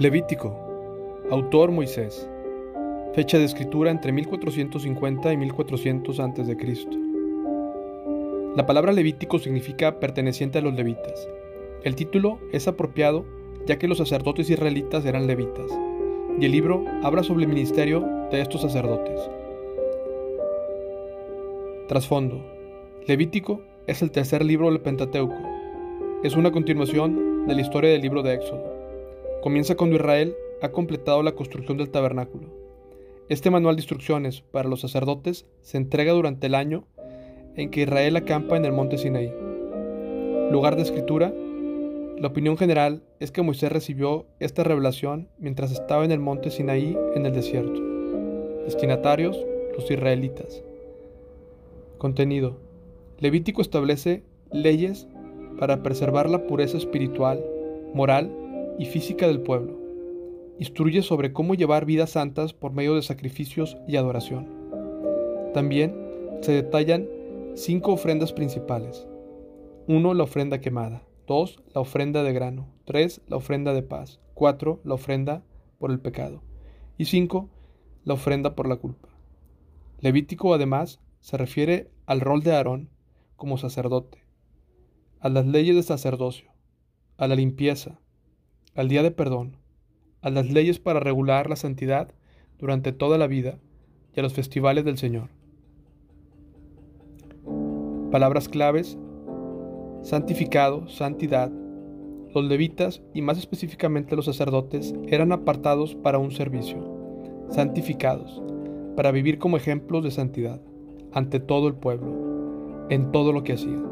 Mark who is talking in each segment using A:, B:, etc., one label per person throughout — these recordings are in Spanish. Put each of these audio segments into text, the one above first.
A: Levítico. Autor Moisés. Fecha de escritura entre 1450 y 1400 a.C. La palabra Levítico significa perteneciente a los levitas. El título es apropiado ya que los sacerdotes israelitas eran levitas, y el libro habla sobre el ministerio de estos sacerdotes. Trasfondo. Levítico es el tercer libro del Pentateuco. Es una continuación de la historia del libro de Éxodo. Comienza cuando Israel ha completado la construcción del tabernáculo. Este manual de instrucciones para los sacerdotes se entrega durante el año en que Israel acampa en el monte Sinaí. Lugar de escritura. La opinión general es que Moisés recibió esta revelación mientras estaba en el monte Sinaí en el desierto. Destinatarios, los israelitas. Contenido. Levítico establece leyes para preservar la pureza espiritual, moral y física del pueblo. Instruye sobre cómo llevar vidas santas por medio de sacrificios y adoración. También se detallan cinco ofrendas principales. 1. La ofrenda quemada. 2. La ofrenda de grano. 3. La ofrenda de paz. 4. La ofrenda por el pecado. Y 5. La ofrenda por la culpa. Levítico además se refiere al rol de Aarón como sacerdote, a las leyes de sacerdocio, a la limpieza, al día de perdón, a las leyes para regular la santidad durante toda la vida y a los festivales del Señor. Palabras claves, santificado, santidad. Los levitas y más específicamente los sacerdotes eran apartados para un servicio, santificados, para vivir como ejemplos de santidad ante todo el pueblo, en todo lo que hacían.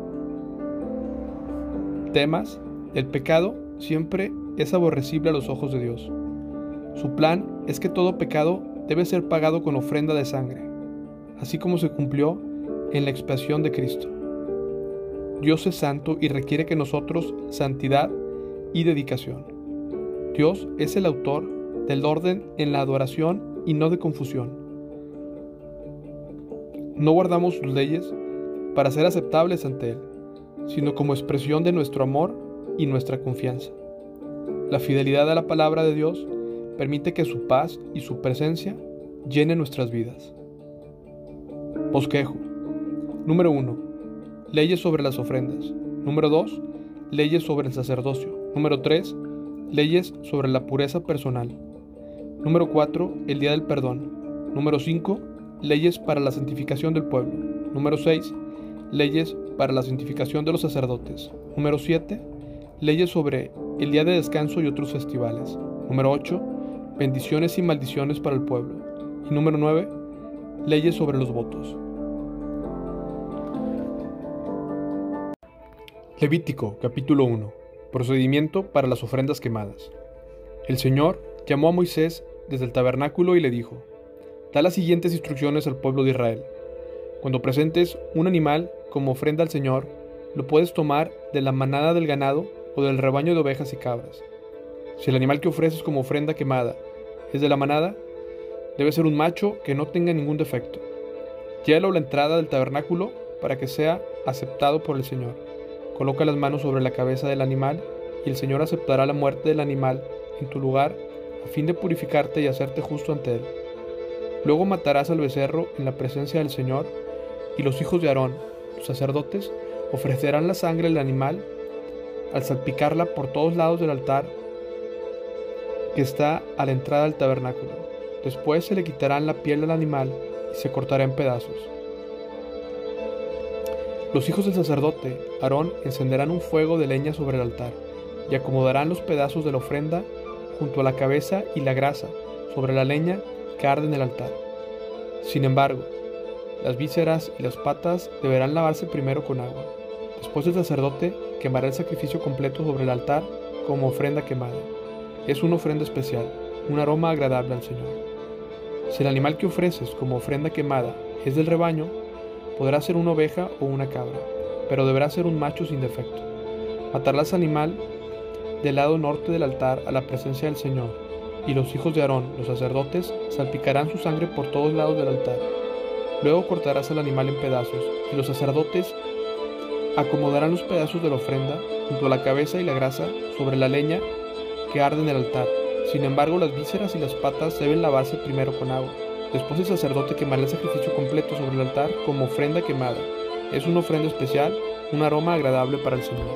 A: Temas, el pecado siempre es aborrecible a los ojos de Dios. Su plan es que todo pecado debe ser pagado con ofrenda de sangre, así como se cumplió en la expiación de Cristo. Dios es santo y requiere que nosotros santidad y dedicación. Dios es el autor del orden en la adoración y no de confusión. No guardamos sus leyes para ser aceptables ante Él, sino como expresión de nuestro amor y nuestra confianza. La fidelidad a la palabra de Dios permite que su paz y su presencia llenen nuestras vidas. Bosquejo. Número 1. Leyes sobre las ofrendas. Número 2. Leyes sobre el sacerdocio. Número 3. Leyes sobre la pureza personal. Número 4. El día del perdón. Número 5. Leyes para la santificación del pueblo. Número 6. Leyes para la santificación de los sacerdotes. Número 7 Leyes sobre el día de descanso y otros festivales. Número 8. Bendiciones y maldiciones para el pueblo. Y número 9. Leyes sobre los votos. Levítico capítulo 1. Procedimiento para las ofrendas quemadas. El Señor llamó a Moisés desde el tabernáculo y le dijo, Da las siguientes instrucciones al pueblo de Israel. Cuando presentes un animal como ofrenda al Señor, lo puedes tomar de la manada del ganado o del rebaño de ovejas y cabras. Si el animal que ofreces como ofrenda quemada es de la manada, debe ser un macho que no tenga ningún defecto. Llévalo a la entrada del tabernáculo para que sea aceptado por el Señor. Coloca las manos sobre la cabeza del animal y el Señor aceptará la muerte del animal en tu lugar a fin de purificarte y hacerte justo ante Él. Luego matarás al becerro en la presencia del Señor y los hijos de Aarón, los sacerdotes, ofrecerán la sangre del animal al salpicarla por todos lados del altar que está a la entrada del tabernáculo. Después se le quitarán la piel del animal y se cortará en pedazos. Los hijos del sacerdote, Aarón, encenderán un fuego de leña sobre el altar y acomodarán los pedazos de la ofrenda junto a la cabeza y la grasa sobre la leña que arde en el altar. Sin embargo, las vísceras y las patas deberán lavarse primero con agua. Después el sacerdote quemará el sacrificio completo sobre el altar como ofrenda quemada. Es una ofrenda especial, un aroma agradable al Señor. Si el animal que ofreces como ofrenda quemada es del rebaño, podrá ser una oveja o una cabra, pero deberá ser un macho sin defecto. Matarás al animal del lado norte del altar a la presencia del Señor, y los hijos de Aarón, los sacerdotes, salpicarán su sangre por todos lados del altar. Luego cortarás al animal en pedazos, y los sacerdotes acomodarán los pedazos de la ofrenda junto a la cabeza y la grasa sobre la leña que arde en el altar, Sin embargo, las vísceras y las patas deben lavarse primero con agua. Después el sacerdote quemará el sacrificio completo sobre el altar como ofrenda quemada. Es una ofrenda especial, un aroma agradable para el Señor.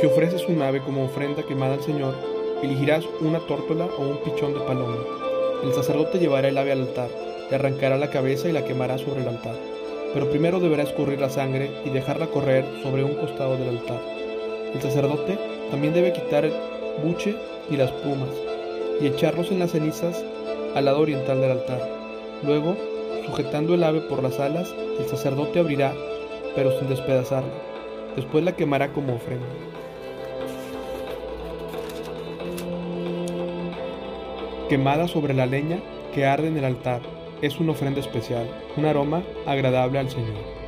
A: Si ofreces un ave como ofrenda quemada al Señor, elegirás una tórtola o un pichón de paloma. El sacerdote llevará el ave al altar, le arrancará la cabeza y la quemará sobre el altar. Pero primero deberá escurrir la sangre y dejarla correr sobre un costado del altar. El sacerdote también debe quitar el buche y las plumas y echarlos en las cenizas al lado oriental del altar. Luego, sujetando el ave por las alas, el sacerdote abrirá, pero sin despedazarla. Después la quemará como ofrenda. Quemada sobre la leña que arde en el altar, es una ofrenda especial, un aroma agradable al Señor.